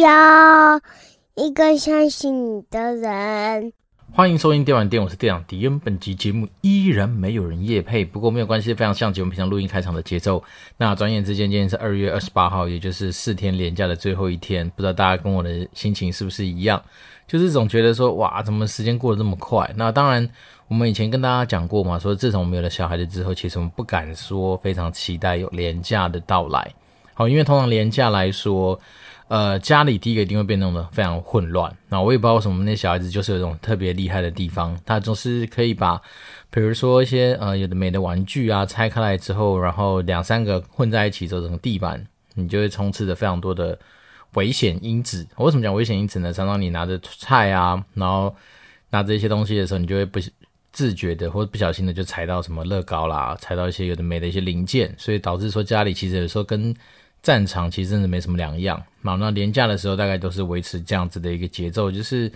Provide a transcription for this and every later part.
要一个相信你的人。欢迎收听电玩店，我是店长迪恩。本集节目依然没有人夜配，不过没有关系，非常像节目平常录音开场的节奏。那转眼之间，今天是二月二十八号，也就是四天连假的最后一天。不知道大家跟我的心情是不是一样？就是总觉得说，哇，怎么时间过得这么快？那当然，我们以前跟大家讲过嘛，说自从我们有了小孩子之后，其实我们不敢说非常期待有连假的到来。好，因为通常连假来说。呃，家里第一个一定会变弄得非常混乱。那我也不知道为什么那小孩子就是有一种特别厉害的地方，他总是可以把，比如说一些呃有的没的玩具啊拆开来之后，然后两三个混在一起做成地板，你就会充斥着非常多的危险因子。为什么讲危险因子呢？常常你拿着菜啊，然后拿着一些东西的时候，你就会不自觉的或者不小心的就踩到什么乐高啦，踩到一些有的没的一些零件，所以导致说家里其实有时候跟战场其实真的没什么两样，好，那连假的时候大概都是维持这样子的一个节奏，就是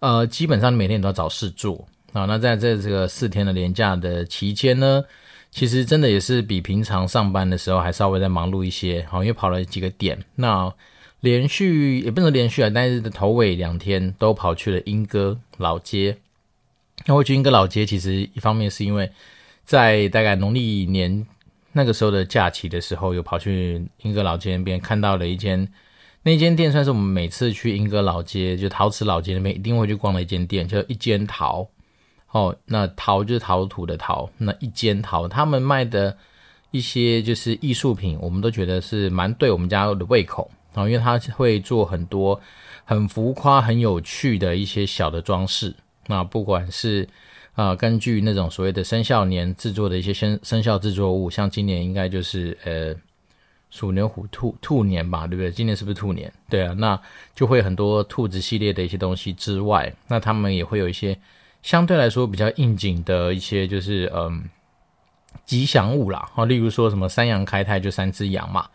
呃，基本上每天都要找事做，好，那在这这个四天的连假的期间呢，其实真的也是比平常上班的时候还稍微再忙碌一些，好，因为跑了几个点，那连续也不能连续啊，但是的头尾两天都跑去了莺歌老街，那我去莺歌老街，其实一方面是因为在大概农历年。那个时候的假期的时候，有跑去英歌老街那边看到了一间，那间店算是我们每次去英歌老街，就陶瓷老街那边一定会去逛的一间店，叫一间陶。哦，那陶就是陶土的陶，那一间陶，他们卖的一些就是艺术品，我们都觉得是蛮对我们家的胃口。然后，因为他会做很多很浮夸、很有趣的一些小的装饰，那不管是。啊，根据那种所谓的生肖年制作的一些生生肖制作物，像今年应该就是呃鼠牛虎兔兔年吧，对不对？今年是不是兔年？对啊，那就会很多兔子系列的一些东西之外，那他们也会有一些相对来说比较应景的一些，就是嗯吉祥物啦。啊，例如说什么三羊开泰就三只羊嘛。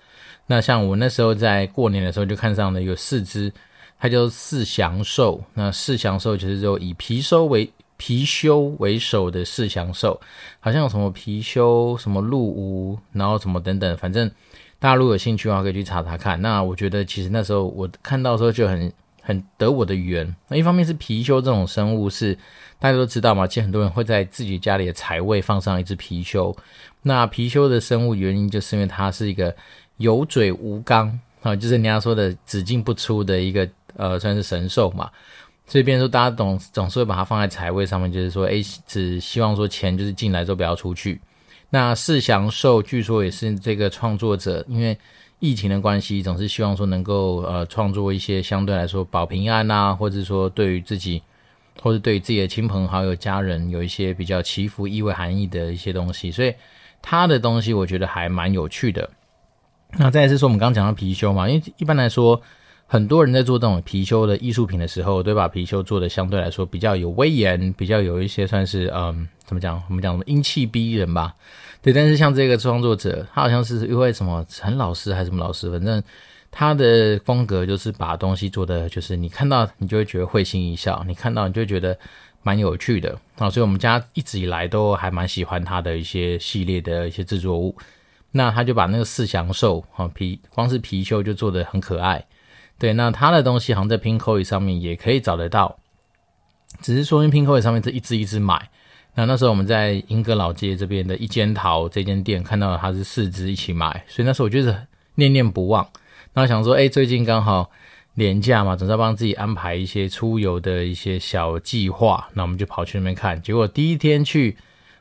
那像我那时候在过年的时候就看上了有四只，它叫四祥兽。那四祥兽其实就以貔貅为貔貅为首的四祥兽，好像有什么貔貅、什么鹿吴，然后什么等等，反正大家如果有兴趣的话，可以去查查看。那我觉得其实那时候我看到的时候就很很得我的缘。那一方面是貔貅这种生物是大家都知道嘛，其实很多人会在自己家里的财位放上一只貔貅。那貔貅的生物原因就是因为它是一个有嘴无肛啊，就是人家说的只进不出的一个呃，算是神兽嘛。所以，变成说大家总总是会把它放在财位上面，就是说，哎，只希望说钱就是进来之后不要出去。那四祥兽据说也是这个创作者，因为疫情的关系，总是希望说能够呃创作一些相对来说保平安啊，或者说对于自己或者对自己的亲朋好友、家人有一些比较祈福意味含义的一些东西。所以他的东西我觉得还蛮有趣的。那再来是说我们刚刚讲到貔貅嘛，因为一般来说。很多人在做这种貔貅的艺术品的时候，都把貔貅做的相对来说比较有威严，比较有一些算是嗯，怎么讲？我们讲什么英气逼人吧？对。但是像这个创作者，他好像是因为什么陈老师还是什么老师，反正他的风格就是把东西做的，就是你看到你就会觉得会心一笑，你看到你就觉得蛮有趣的啊。所以我们家一直以来都还蛮喜欢他的一些系列的一些制作物。那他就把那个四祥兽啊貔，光是貔貅就做的很可爱。对，那他的东西好像在 Pinkoi 上面也可以找得到，只是说因为 Pinkoi 上面是一只一只买。那那时候我们在英格老街这边的一间淘这间店看到它是四只一起买，所以那时候我就是念念不忘。然后想说，哎，最近刚好连假嘛，总是要帮自己安排一些出游的一些小计划。那我们就跑去那边看，结果第一天去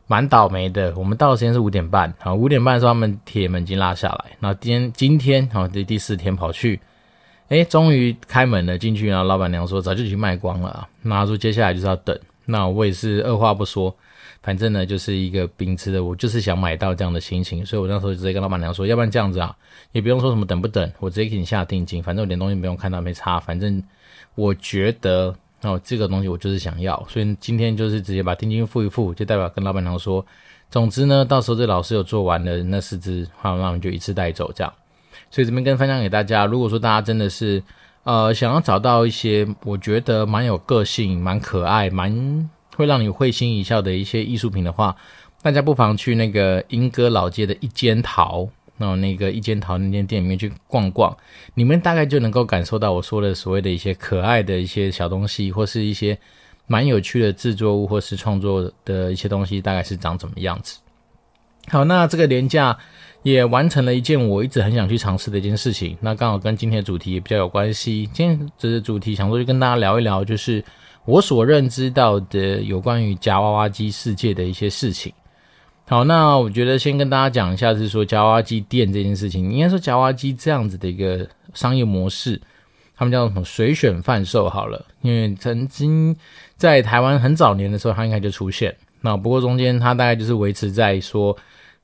蛮倒霉的。我们到的时间是五点半，好，五点半的时候他们铁门已经拉下来。那今天今天好，这第四天跑去。哎，终于开门了，进去，然后老板娘说早就已经卖光了。那他说接下来就是要等。那我也是二话不说，反正呢就是一个秉持的，我就是想买到这样的心情，所以我那时候就直接跟老板娘说，要不然这样子啊，也不用说什么等不等，我直接给你下定金，反正我连东西不用看到没差，反正我觉得哦这个东西我就是想要，所以今天就是直接把定金付一付，就代表跟老板娘说，总之呢，到时候这老师有做完了那四只，好，那我们就一次带走这样。所以这边跟分享给大家，如果说大家真的是，呃，想要找到一些我觉得蛮有个性、蛮可爱、蛮会让你会心一笑的一些艺术品的话，大家不妨去那个莺歌老街的一间淘，那那个一间桃那间店里面去逛逛，你们大概就能够感受到我说的所谓的一些可爱的一些小东西，或是一些蛮有趣的制作物，或是创作的一些东西，大概是长怎么样子。好，那这个廉价也完成了一件我一直很想去尝试的一件事情，那刚好跟今天的主题也比较有关系。今天这个主题想说就跟大家聊一聊，就是我所认知到的有关于夹娃娃机世界的一些事情。好，那我觉得先跟大家讲一下，是说夹娃娃机店这件事情，应该说夹娃娃机这样子的一个商业模式，他们叫做什么随选贩售好了，因为曾经在台湾很早年的时候，它应该就出现。那不过中间它大概就是维持在说。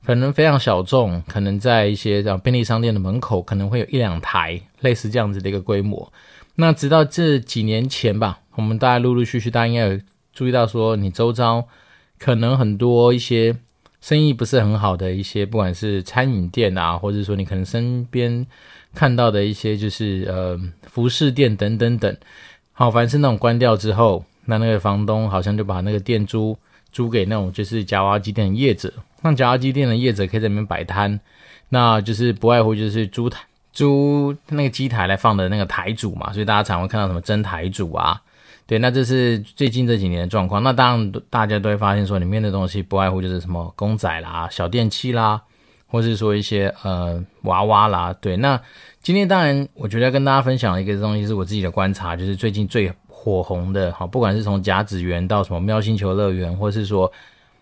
可能非常小众，可能在一些这样便利商店的门口，可能会有一两台类似这样子的一个规模。那直到这几年前吧，我们大家陆陆续续，大家应该有注意到说，你周遭可能很多一些生意不是很好的一些，不管是餐饮店啊，或者说你可能身边看到的一些就是呃服饰店等等等。好，凡是那种关掉之后，那那个房东好像就把那个店租租给那种就是夹娃娃机店的业者。像夹娃娃机店的业者可以在里面摆摊，那就是不外乎就是租台租那个机台来放的那个台主嘛，所以大家常会看到什么真台主啊，对，那这是最近这几年的状况。那当然大家都会发现说里面的东西不外乎就是什么公仔啦、小电器啦，或是说一些呃娃娃啦，对。那今天当然我觉得要跟大家分享一个东西是我自己的观察，就是最近最火红的，好，不管是从甲子园到什么喵星球乐园，或是说。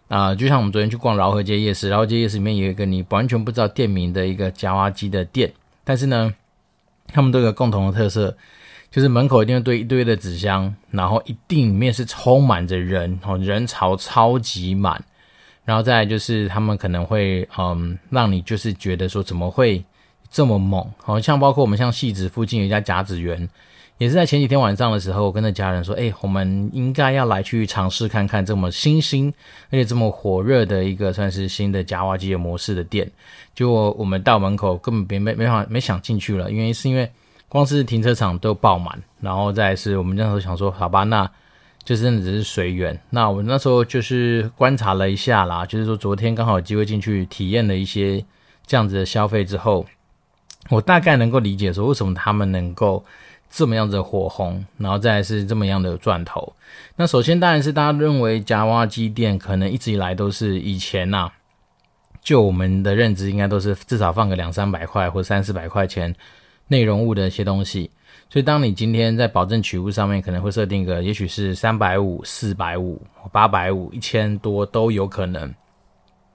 啊、就像我们昨天去逛饶河街夜市，饶河街夜市里面有一个你完全不知道店名的一个夹娃娃机的店，但是呢，他们都有个共同的特色，就是门口一定会堆一堆的纸箱，然后一定里面是充满着人，哦，人潮超级满，然后再就是他们可能会嗯，让你就是觉得说怎么会这么猛，好像包括我们像戏子附近有一家甲子园。也是在前几天晚上的时候，我跟着家人说：“哎、我们应该要来去尝试看看这么新兴而且这么火热的一个算是新的夹娃机的模式的店。”结果我们到门口根本没没没法没想进去了，原因是因为光是停车场都爆满，然后再是我们那时候想说：“好吧，那就真的只是随缘。”那我那时候就是观察了一下啦，就是说昨天刚好有机会进去体验了一些这样子的消费之后，我大概能够理解说为什么他们能够。这么样子的火红，然后再是这么样的钻头。那首先当然是大家认为夹娃娃机店可能一直以来都是以前呐、啊，就我们的认知应该都是至少放个两三百块或三四百块钱内容物的一些东西。所以当你今天在保证取物上面可能会设定个，也许是三百五、四百五、八百五、一千多都有可能。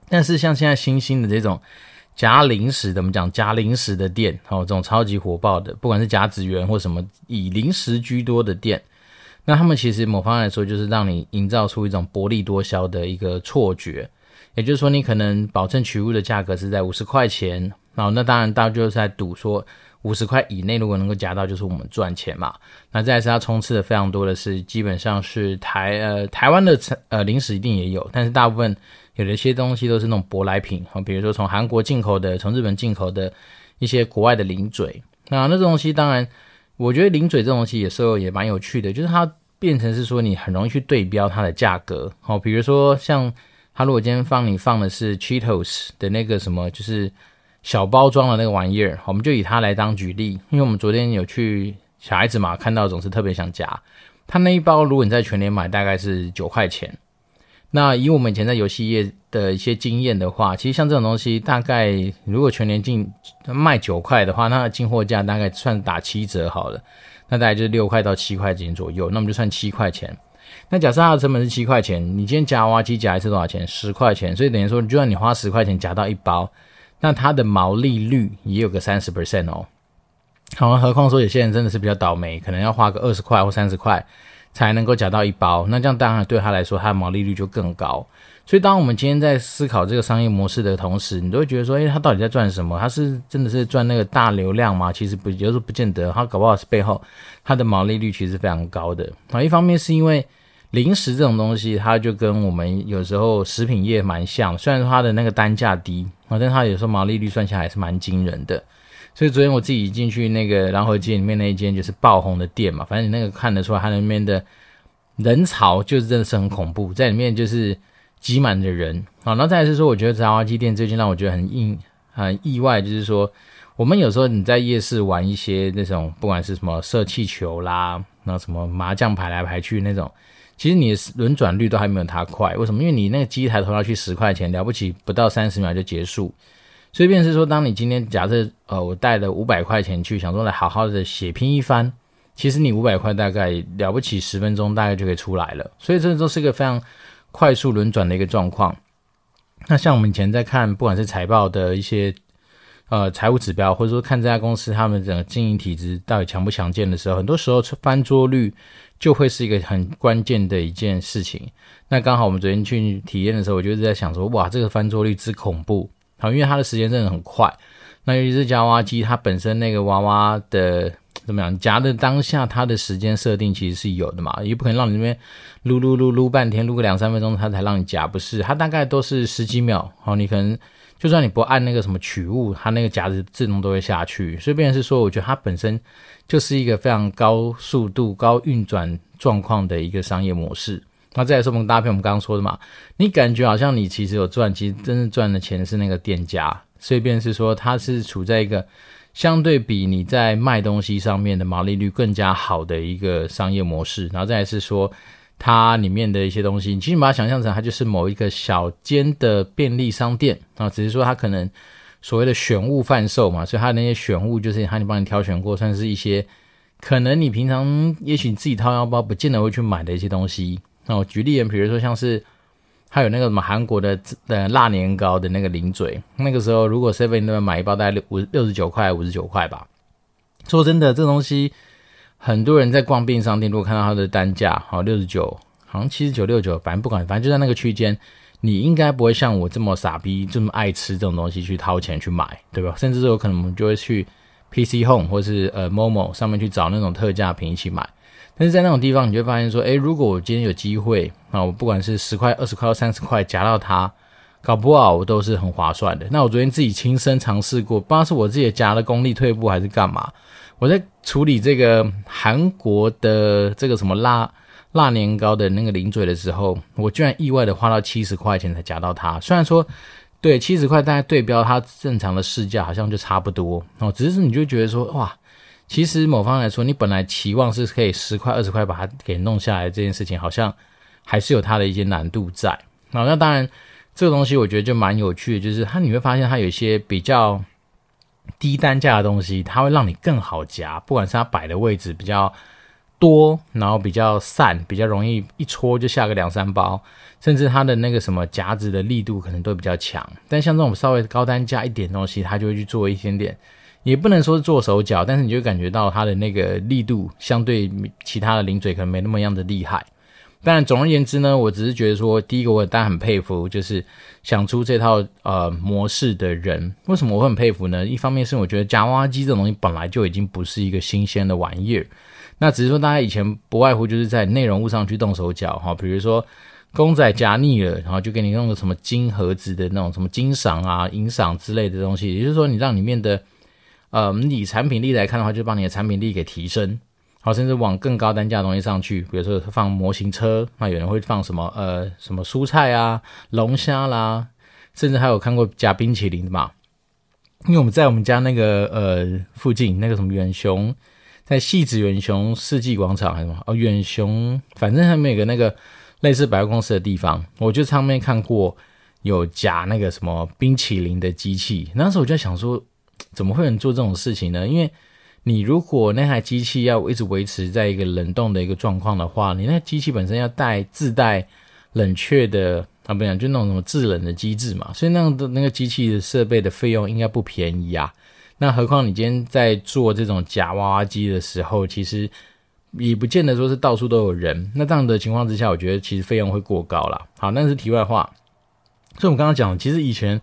但是像现在新兴的这种。夹零食的，我们讲夹零食的店，哦，这种超级火爆的，不管是夹子园或什么以零食居多的店，那他们其实某方面来说，就是让你营造出一种薄利多销的一个错觉。也就是说，你可能保证取物的价格是在五十块钱，然后那当然大家就是在赌说五十块以内如果能够夹到，就是我们赚钱嘛。那再来是它充斥的非常多的是，基本上是台呃台湾的呃零食一定也有，但是大部分。有的一些东西都是那种舶来品，比如说从韩国进口的，从日本进口的一些国外的零嘴。那那种东西，当然，我觉得零嘴这东西有时候也蛮有趣的，就是它变成是说你很容易去对标它的价格。哦，比如说像它如果今天放你放的是 Cheetos 的那个什么，就是小包装的那个玩意儿，我们就以它来当举例，因为我们昨天有去小孩子嘛，看到总是特别想夹。它那一包如果你在全年买，大概是九块钱。那以我们以前在游戏业的一些经验的话，其实像这种东西，大概如果全年进卖九块的话，那进货价大概算打七折好了，那大概就是六块到七块钱左右，那我们就算七块钱。那假设它的成本是七块钱，你今天夹娃娃机夹一次多少钱？十块钱，所以等于说，就算你花十块钱夹到一包，那它的毛利率也有个三十 percent 哦。好，何况说有些人真的是比较倒霉，可能要花个二十块或三十块。才能够夹到一包，那这样当然对他来说，他的毛利率就更高。所以，当我们今天在思考这个商业模式的同时，你都会觉得说，诶，他到底在赚什么？他是真的是赚那个大流量吗？其实不，有时候不见得。他搞不好是背后他的毛利率其实非常高的。啊，一方面是因为零食这种东西，它就跟我们有时候食品业蛮像，虽然说它的那个单价低，啊，但它有时候毛利率算下来还是蛮惊人的。所以昨天我自己进去那个蓝河街里面那一间就是爆红的店嘛，反正你那个看得出来，它那边的人潮就是真的是很恐怖，在里面就是挤满的人。好，然后再来是说，我觉得杂娃娃机店最近让我觉得很意很意外，就是说，我们有时候你在夜市玩一些那种，不管是什么射气球啦，那什么麻将排来排去那种，其实你的轮转率都还没有它快。为什么？因为你那个机台投下去十块钱，了不起不到三十秒就结束。所以便是说，当你今天假设呃，我带了五百块钱去，想说来好好的血拼一番，其实你五百块大概了不起十分钟大概就可以出来了。所以这都是一个非常快速轮转的一个状况。那像我们以前在看，不管是财报的一些呃财务指标，或者说看这家公司他们整个经营体质到底强不强健的时候，很多时候翻桌率就会是一个很关键的一件事情。那刚好我们昨天去体验的时候，我就一直在想说，哇，这个翻桌率之恐怖，好，因为它的时间真的很快。那尤其是夹娃娃机，它本身那个娃娃的。怎么样？夹的当下，它的时间设定其实是有的嘛，也不可能让你那边撸撸撸撸半天，撸个两三分钟，它才让你夹，不是？它大概都是十几秒，好，你可能就算你不按那个什么取物，它那个夹子自动都会下去。所以，变是说，我觉得它本身就是一个非常高速度、高运转状况的一个商业模式。那再来说，我们搭配我们刚刚说的嘛，你感觉好像你其实有赚，其实真正赚的钱是那个店家。所以，便是说，它是处在一个。相对比你在卖东西上面的毛利率更加好的一个商业模式，然后再来是说它里面的一些东西，你其实把它想象成它就是某一个小间的便利商店啊，只是说它可能所谓的选物贩售嘛，所以它那些选物就是它你帮你挑选过，算是一些可能你平常也许你自己掏腰包不见得会去买的一些东西。那我举例，比如说像是。还有那个什么韩国的呃辣年糕的那个零嘴，那个时候如果 seven 那边买一包大概六五六十九块五十九块吧。说真的，这东西很多人在逛便利商店，如果看到它的单价好六十九，好像七十九六九，反正不管，反正就在那个区间，你应该不会像我这么傻逼，这么爱吃这种东西去掏钱去买，对吧？甚至有可能我们就会去 PC Home 或是呃 Momo 上面去找那种特价品一起买。但是在那种地方，你就发现说，诶，如果我今天有机会啊，我不管是十块、二十块或三十块夹到它，搞不好我都是很划算的。那我昨天自己亲身尝试过，不知道是我自己夹的功力退步还是干嘛，我在处理这个韩国的这个什么辣辣年糕的那个零嘴的时候，我居然意外的花到七十块钱才夹到它。虽然说，对七十块，大概对标它正常的市价好像就差不多哦，只是你就觉得说，哇。其实某方来说，你本来期望是可以十块二十块把它给弄下来，这件事情好像还是有它的一些难度在。好，那当然这个东西我觉得就蛮有趣的，就是它你会发现它有一些比较低单价的东西，它会让你更好夹，不管是它摆的位置比较多，然后比较散，比较容易一戳就下个两三包，甚至它的那个什么夹子的力度可能都比较强。但像这种稍微高单价一点东西，它就会去做一点点。也不能说是做手脚，但是你就感觉到它的那个力度相对其他的零嘴可能没那么样的厉害。当然，总而言之呢，我只是觉得说，第一个我当然很佩服，就是想出这套呃模式的人。为什么我很佩服呢？一方面是我觉得夹娃娃机这种东西本来就已经不是一个新鲜的玩意儿，那只是说大家以前不外乎就是在内容物上去动手脚哈，比如说公仔夹腻了，然后就给你弄个什么金盒子的那种什么金赏啊、银赏之类的东西，也就是说你让里面的。呃，以产品力来看的话，就把你的产品力给提升，好，甚至往更高单价的东西上去，比如说放模型车，那有人会放什么呃什么蔬菜啊、龙虾啦，甚至还有看过夹冰淇淋的嘛。因为我们在我们家那个呃附近那个什么远雄，在戏子远雄世纪广场还是什么哦远雄，反正他们有个那个类似百货公司的地方，我就上面看过有夹那个什么冰淇淋的机器，那时候我就想说。怎么会有人做这种事情呢？因为你如果那台机器要一直维持在一个冷冻的一个状况的话，你那机器本身要带自带冷却的啊，不讲就那种什么制冷的机制嘛，所以那样的那个机器的设备的费用应该不便宜啊。那何况你今天在做这种夹娃娃机的时候，其实也不见得说是到处都有人。那这样的情况之下，我觉得其实费用会过高啦。好，那是题外话。所以我们刚刚讲，其实以前。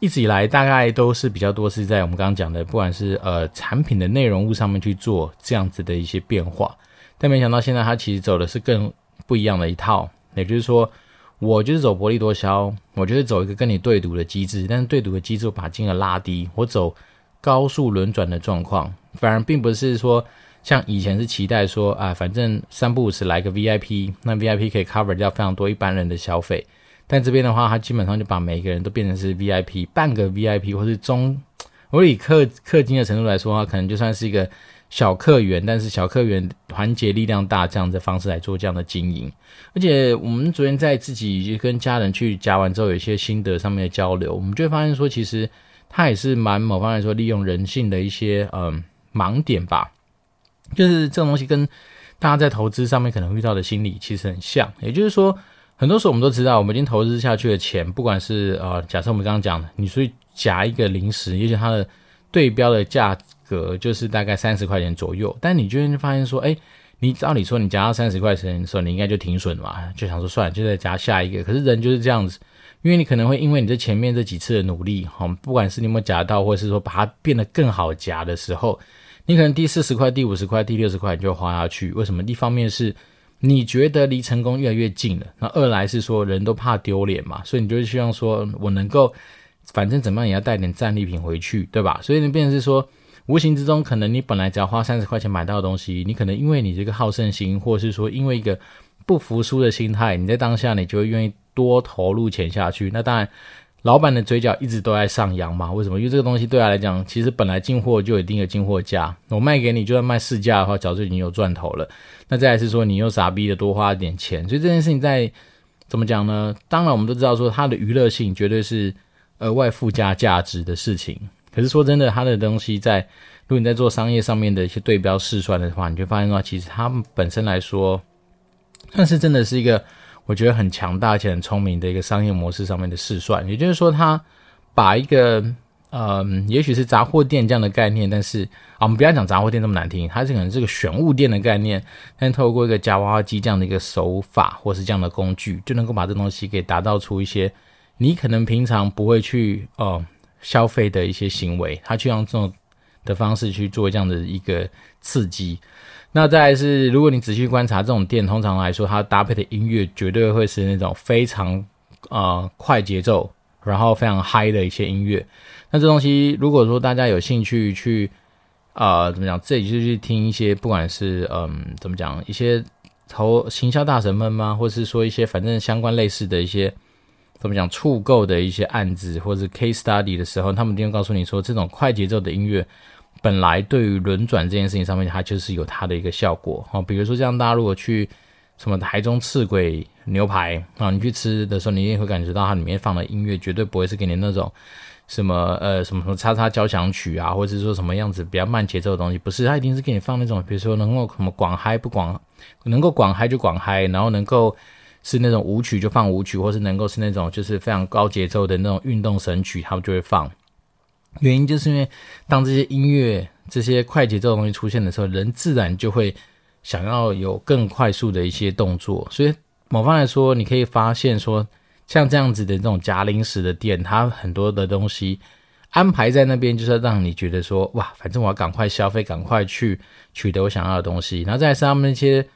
一直以来，大概都是比较多是在我们刚刚讲的，不管是呃产品的内容物上面去做这样子的一些变化，但没想到现在它其实走的是更不一样的一套，也就是说，我就是走薄利多销，我就是走一个跟你对赌的机制，但是对赌的机制把金额拉低，我走高速轮转的状况，反而并不是说像以前是期待说啊，反正三不五时来个 VIP，那 VIP 可以 cover 掉非常多一般人的消费。但这边的话，它基本上就把每一个人都变成是 VIP，半个 VIP 或是中，我以氪氪金的程度来说的话，可能就算是一个小客源，但是小客源团结力量大这样的方式来做这样的经营。而且我们昨天在自己跟家人去夹完之后，有一些心得上面的交流，我们就会发现说，其实它也是蛮某方来说利用人性的一些嗯盲点吧，就是这种东西跟。大家在投资上面可能遇到的心理其实很像，也就是说，很多时候我们都知道，我们已经投资下去的钱，不管是呃，假设我们刚刚讲的，你去夹一个零食，也许它的对标的价格就是大概三十块钱左右，但你就会发现说，哎，你照理说你夹到三十块钱的时候，你应该就停损嘛，就想说算了，就再夹下一个。可是人就是这样子，因为你可能会因为你这前面这几次的努力，哈，不管是你有没有夹到，或者是说把它变得更好夹的时候。你可能第四十块、第五十块、第六十块你就花下去，为什么？一方面是你觉得离成功越来越近了，那二来是说人都怕丢脸嘛，所以你就希望说我能够，反正怎么样也要带点战利品回去，对吧？所以你变成是说，无形之中可能你本来只要花三十块钱买到的东西，你可能因为你这个好胜心，或者是说因为一个不服输的心态，你在当下你就会愿意多投入钱下去。那当然。老板的嘴角一直都在上扬嘛？为什么？因为这个东西对他来讲，其实本来进货就有一定的进货价，我卖给你，就算卖市价的话，早就已经有赚头了。那再来是说，你又傻逼的多花一点钱，所以这件事情在怎么讲呢？当然，我们都知道说它的娱乐性绝对是额外附加价值的事情。可是说真的，它的东西在如果你在做商业上面的一些对标试算的话，你就发现说，其实它们本身来说，算是真的是一个。我觉得很强大且很聪明的一个商业模式上面的试算，也就是说，他把一个呃，也许是杂货店这样的概念，但是啊，我们不要讲杂货店这么难听，它是可能是个选物店的概念，但透过一个夹娃娃机这样的一个手法，或是这样的工具，就能够把这东西给打造出一些你可能平常不会去哦、消费的一些行为，他去用这种的方式去做这样的一个刺激。那再是，如果你仔细观察这种店，通常来说，它搭配的音乐绝对会是那种非常呃快节奏，然后非常嗨的一些音乐。那这东西，如果说大家有兴趣去呃怎么讲，自己就去听一些，不管是嗯、怎么讲，一些投行销大神们吗，或是说一些反正相关类似的一些怎么讲触购的一些案子，或者是 case study 的时候，他们一定会告诉你说，这种快节奏的音乐。本来对于轮转这件事情上面，它就是有它的一个效果哦。比如说，像大家如果去什么台中赤鬼牛排啊，你去吃的时候，你也会感觉到它里面放的音乐绝对不会是给你那种什么呃什么什么叉叉交响曲啊，或者是说什么样子比较慢节奏的东西，不是，它一定是给你放那种，比如说能够什么广嗨不广，能够广嗨就广嗨，然后能够是那种舞曲就放舞曲，或是能够是那种就是非常高节奏的那种运动神曲，他们就会放。原因就是因为，当这些音乐、这些快节奏的东西出现的时候，人自然就会想要有更快速的一些动作。所以，某方来说，你可以发现说，像这样子的这种夹零食的店，它很多的东西安排在那边，就是让你觉得说，哇，反正我要赶快消费，赶快去取得我想要的东西。然后再是他们那些，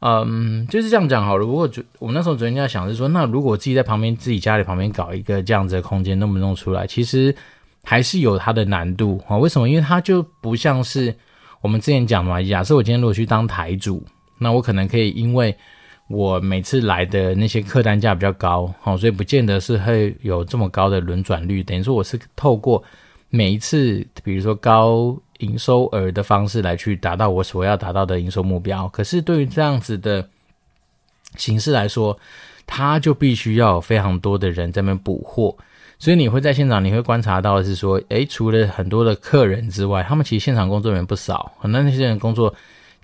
嗯，就是这样讲好了。如果我们那时候昨天在想是说，那如果自己在旁边，自己家里旁边搞一个这样子的空间，弄不弄出来？其实。还是有它的难度啊？为什么？因为它就不像是我们之前讲嘛。假设我今天如果去当台主，那我可能可以，因为我每次来的那些客单价比较高，好，所以不见得是会有这么高的轮转率。等于说我是透过每一次，比如说高营收额的方式来去达到我所要达到的营收目标。可是对于这样子的形式来说，它就必须要有非常多的人在那边补货。所以你会在现场，你会观察到是说，诶，除了很多的客人之外，他们其实现场工作人员不少，很多那些人工作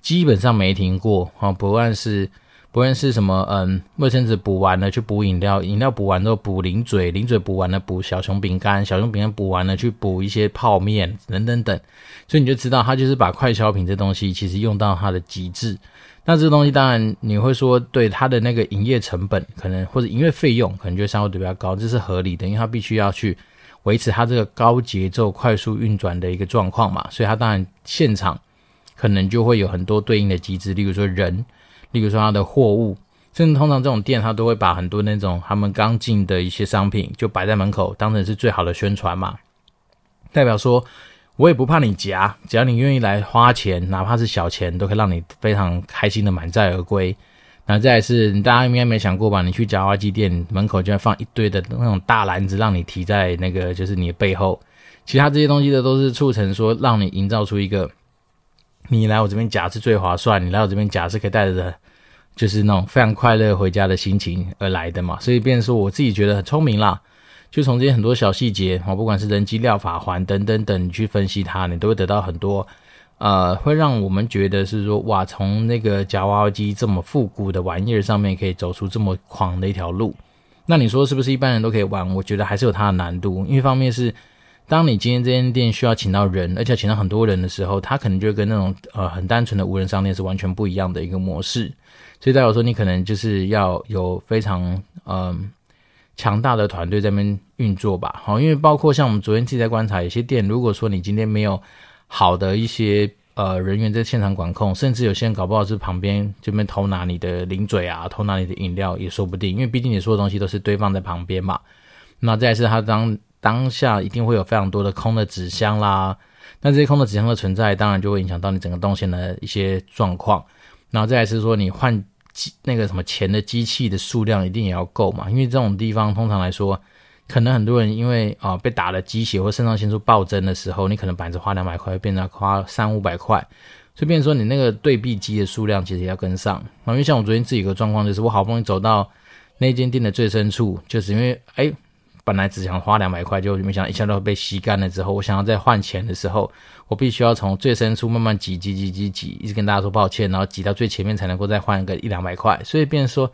基本上没停过啊，不论是不论是什么，嗯，卫生纸补完了去补饮料，饮料补完之后补零嘴，零嘴补完了补小熊饼干，小熊饼干补完了去补一些泡面等等等，所以你就知道他就是把快消品这东西其实用到它的极致。那这东西当然你会说，对它的那个营业成本可能或者营业费用可能就相对比较高，这是合理的，因为它必须要去维持它这个高节奏、快速运转的一个状况嘛，所以它当然现场可能就会有很多对应的机制，例如说人，例如说它的货物，甚至通常这种店它都会把很多那种他们刚进的一些商品就摆在门口，当成是最好的宣传嘛，代表说。我也不怕你夹，只要你愿意来花钱，哪怕是小钱，都可以让你非常开心的满载而归。然后再来是，大家应该没想过吧？你去夹娃娃机店门口就会放一堆的那种大篮子，让你提在那个就是你的背后。其他这些东西的都是促成说，让你营造出一个你来我这边夹是最划算，你来我这边夹是可以带着就是那种非常快乐回家的心情而来的嘛。所以，变说我自己觉得很聪明啦，就从这些很多小细节，哦，不管是人机料法环等等等，你去分析它，你都会得到很多。呃，会让我们觉得是说，哇，从那个夹娃娃机这么复古的玩意儿上面，可以走出这么狂的一条路。那你说是不是一般人都可以玩？我觉得还是有它的难度。一方面是，当你今天这间店需要请到人，而且请到很多人的时候，它可能就跟那种呃很单纯的无人商店是完全不一样的一个模式。所以代表说，你可能就是要有非常嗯、强大的团队在那边运作吧。好，因为包括像我们昨天自己在观察，有些店，如果说你今天没有。好的一些呃人员在现场管控，甚至有些人搞不好是旁边这边偷拿你的零嘴啊，偷拿你的饮料也说不定，因为毕竟你说的东西都是堆放在旁边嘛。那再是他当当下一定会有非常多的空的纸箱啦，那这些空的纸箱的存在，当然就会影响到你整个动线的一些状况。然后再来是说你换机那个什么钱的机器的数量一定也要够嘛，因为这种地方通常来说。可能很多人因为啊、被打了鸡血或肾上腺素暴增的时候，你可能本来花两百块，变成花三五百块，所以变说你那个对币机的数量其实也要跟上。因为像我昨天自己有个状况，就是我好不容易走到那间店的最深处，就是因为哎本来只想花两百块，就没想一下都被吸干了之后，我想要再换钱的时候，我必须要从最深处慢慢挤挤挤挤挤，一直跟大家说抱歉，然后挤到最前面才能够再换一个一两百块。所以变说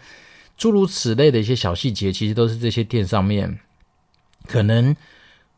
诸如此类的一些小细节，其实都是这些店上面。可能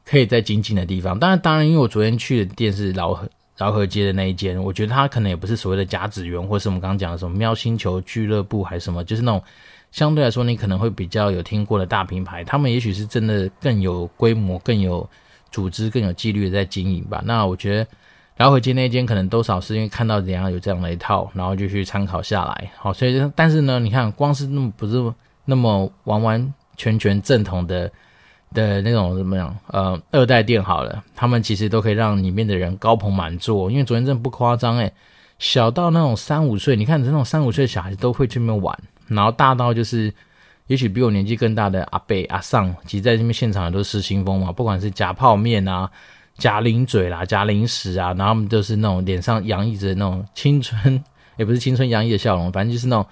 可以在精进的地方，当然，当然，因为我昨天去的店是饶河饶河街的那一间，我觉得它可能也不是所谓的甲子园，或是我们刚刚讲的什么喵星球俱乐部还是什么，就是那种相对来说你可能会比较有听过的大品牌，他们也许是真的更有规模、更有组织、更有纪律的在经营吧。那我觉得饶河街那间可能多少是因为看到怎样有这样的一套，然后就去参考下来。好，所以但是呢，你看光是那么不是那么完完全全正统的。的那种怎么样？呃，二代店好了，他们其实都可以让里面的人高朋满座。因为昨天真的不夸张诶，小到那种三五岁，你看这种三五岁的小孩子都会去那边玩，然后大到就是也许比我年纪更大的阿伯阿桑，其实在这边现场也都是失心疯嘛。不管是夹泡面啊、夹零嘴啦、夹零食啊，然后他们都是那种脸上洋溢着那种青春，也不是青春洋溢的笑容，反正就是那种。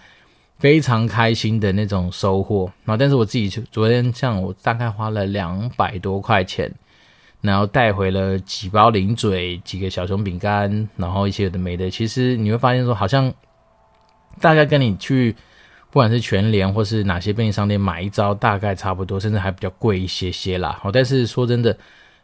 非常开心的那种收获然后！但是我自己昨天像我大概花了两百多块钱，然后带回了几包零嘴、几个小熊饼干，然后一些有的没的。其实你会发现说，好像大概跟你去不管是全联或是哪些便利商店买一招，大概差不多，甚至还比较贵一些些啦。好，但是说真的，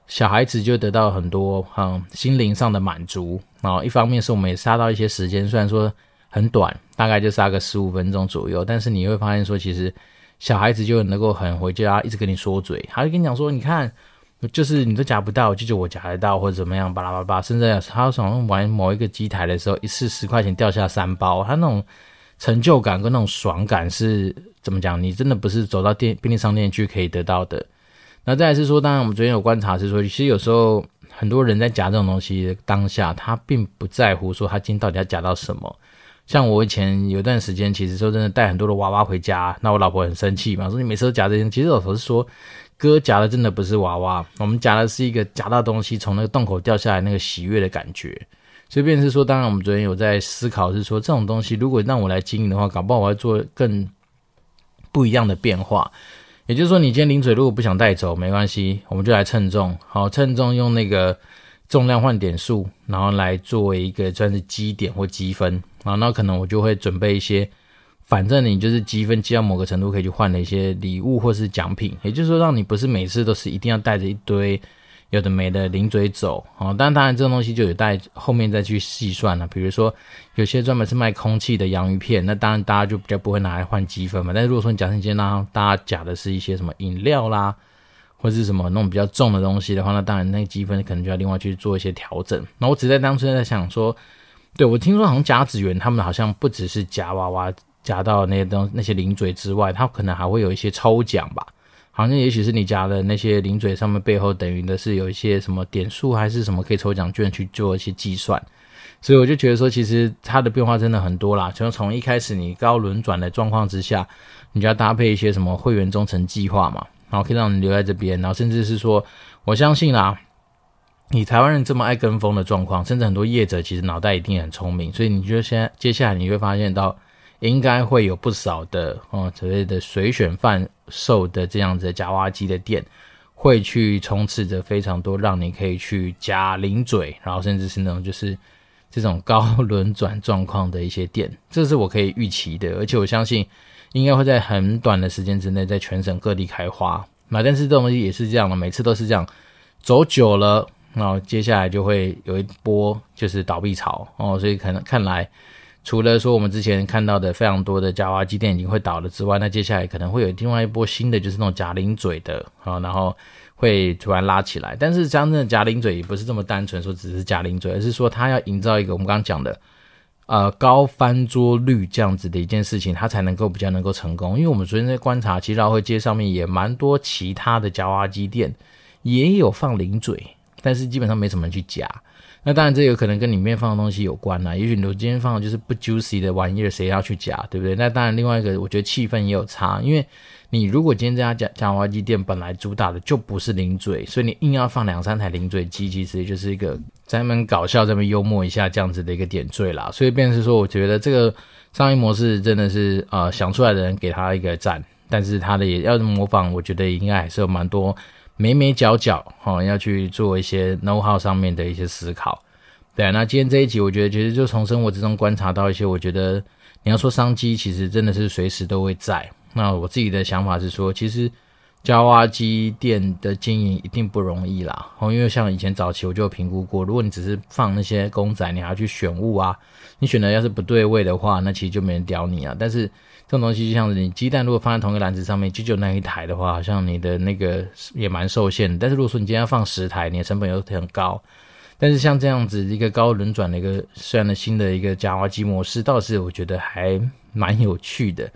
小孩子就得到很多嗯心灵上的满足。然后一方面是我们也杀到一些时间，虽然说。很短，大概就杀个十五分钟左右。但是你会发现说，其实小孩子就能够很回家，一直跟你说嘴，他会跟你讲说，你看，就是你都夹不到，就就我夹得到，或者怎么样，巴拉巴拉。甚至他好像玩某一个机台的时候，一次十块钱掉下三包，他那种成就感跟那种爽感是怎么讲？你真的不是走到店便利商店去可以得到的。那再来是说，当然我们昨天有观察是说，其实有时候很多人在夹这种东西当下，他并不在乎说他今天到底要夹到什么。像我以前有段时间，其实说真的带很多的娃娃回家，那我老婆很生气嘛，说你每次都夹这些。其实老婆是说，哥夹的真的不是娃娃，我们夹的是一个夹到东西从那个洞口掉下来那个喜悦的感觉。所以便是说，当然我们昨天有在思考，是说这种东西如果让我来经营的话，搞不好我要做更不一样的变化。也就是说，你今天零嘴如果不想带走，没关系，我们就来称重，好，称重用那个。重量换点数，然后来作为一个算是积点或积分啊，那可能我就会准备一些，反正你就是积分积到某个程度可以去换的一些礼物或是奖品，也就是说让你不是每次都是一定要带着一堆有的没的零嘴走啊。当，当然这种东西就有待后面再去细算了。比如说有些专门是卖空气的洋芋片，那当然大家就比较不会拿来换积分嘛。但是如果说你假设今天让大家夹的是一些什么饮料啦。或是什么那种比较重的东西的话，那当然那个积分可能就要另外去做一些调整。那我只在当初在想说，对，我听说好像甲子园他们好像不只是夹娃娃夹到那些东那些零嘴之外，他可能还会有一些抽奖吧。好像也许是你夹的那些零嘴上面背后等于的是有一些什么点数还是什么可以抽奖券去做一些计算。所以我就觉得说，其实它的变化真的很多啦。从从一开始你高轮转的状况之下，你就要搭配一些什么会员忠诚计划嘛，然后可以让你留在这边，然后甚至是说，我相信啦，你台湾人这么爱跟风的状况，甚至很多业者其实脑袋一定很聪明，所以你就现在接下来你会发现到，应该会有不少的哦所谓的随选贩售的这样子的夹娃机的店。会去充斥着非常多让你可以去夹零嘴，然后甚至是那种就是这种高轮转状况的一些店，这是我可以预期的，而且我相信应该会在很短的时间之内在全省各地开花。那但是这东西也是这样的，每次都是这样，走久了，然后接下来就会有一波就是倒闭潮哦，所以可能看来。除了说我们之前看到的非常多的夹娃娃机店已经会倒了之外，那接下来可能会有另外一波新的，就是那种夹零嘴的啊，然后会突然拉起来。但是真正的夹零嘴也不是这么单纯说只是夹零嘴，而是说它要营造一个我们刚刚讲的呃高翻桌率这样子的一件事情，它才能够比较能够成功。因为我们昨天在观察，其实饶河街上面也蛮多其他的夹娃娃机店也有放零嘴，但是基本上没什么人去夹。那当然，这有可能跟里面放的东西有关啦。也许你今天放的就是不 juicy 的玩意儿，谁要去夹，对不对？那当然，另外一个我觉得气氛也有差，因为你如果今天这家夹娃娃机店本来主打的就不是零嘴，所以你硬要放两三台零嘴机，其实就是一个专门搞笑、专门幽默一下这样子的一个点缀啦。所以便是说，我觉得这个商业模式真的是呃想出来的人给他一个赞，但是他的也要模仿，我觉得应该还是有蛮多。眉眉角角，哈、要去做一些 know how 上面的一些思考。对，那今天这一集，我觉得其实就从生活之中观察到一些，我觉得你要说商机，其实真的是随时都会在。那我自己的想法是说，其实夹娃娃机店的经营一定不容易啦。哦，因为像以前早期我就评估过，如果你只是放那些公仔，你还要去选物啊，你选的要是不对位的话，那其实就没人屌你啊。但是这种东西就像是你鸡蛋，如果放在同一个篮子上面，就就那一台的话，好像你的那个也蛮受限。但是如果说你今天要放十台，你的成本又很高。但是像这样子一个高轮转的一个虽然的新的一个加挖机模式，倒是我觉得还蛮有趣的。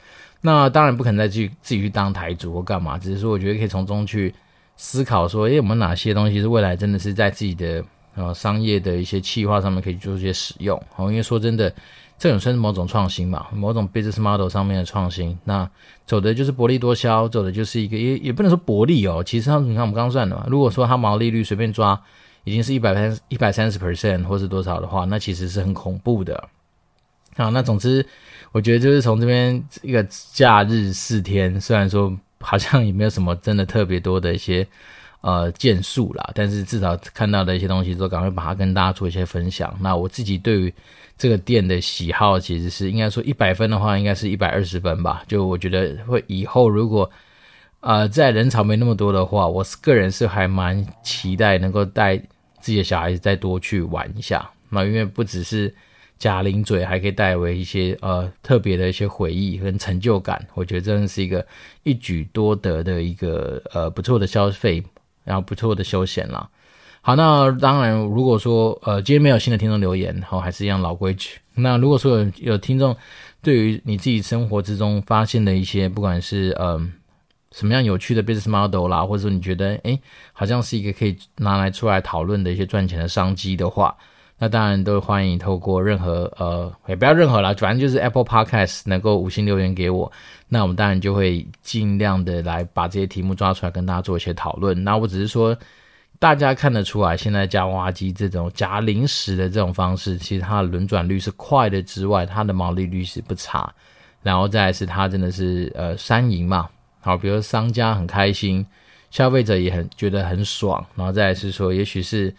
那当然不可能再去自己去当台主或干嘛，只是说我觉得可以从中去思考说，诶，我们哪些东西是未来真的是在自己的呃商业的一些企划上面可以做一些使用。哦，因为说真的。这种算是某种创新嘛，某种 business model 上面的创新。那走的就是薄利多销，走的就是一个也也不能说薄利哦。其实上你看我们刚刚算的嘛，如果说它毛利率随便抓已经是一百三一百三十 percent 或是多少的话，那其实是很恐怖的。好，那总之我觉得就是从这边一个假日四天，虽然说好像也没有什么真的特别多的一些呃建树啦，但是至少看到的一些东西都赶快把它跟大家做一些分享。那我自己对于这个店的喜好其实是应该说一百分的话，应该是一百二十分吧。就我觉得会以后如果呃在人潮没那么多的话，我个人是还蛮期待能够带自己的小孩子再多去玩一下。那因为不只是贾玲嘴，还可以带为一些呃特别的一些回忆跟成就感。我觉得真的是一个一举多得的一个呃不错的消费，然后不错的休闲啦。好，那当然，如果说呃今天没有新的听众留言，好，还是一样老规矩。那如果说有有听众对于你自己生活之中发现的一些，不管是嗯、呃、什么样有趣的 business model 啦，或者说你觉得诶好像是一个可以拿来出来讨论的一些赚钱的商机的话，那当然都欢迎透过任何呃也不要任何啦，反正就是 Apple Podcast 能够五星留言给我，那我们当然就会尽量的来把这些题目抓出来跟大家做一些讨论。那我只是说。大家看得出来，现在夹娃娃机这种夹零食的这种方式，其实它的轮转率是快的之外，它的毛利率是不差。然后再来是它真的是呃三赢嘛，好，比如商家很开心，消费者也很觉得很爽。然后再来是说，也许是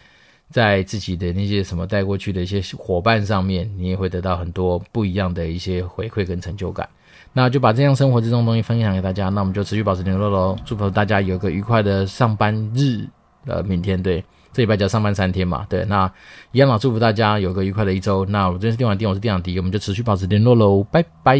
在自己的那些什么带过去的一些伙伴上面，你也会得到很多不一样的一些回馈跟成就感。那就把这样生活这种东西分享给大家，那我们就持续保持联络喽。祝福大家有个愉快的上班日。呃，明天对，这礼拜就要上班三天嘛，对，那一样嘛，祝福大家有个愉快的一周。那我这边是电玩店，我是电长迪，我们就持续保持联络喽，拜拜。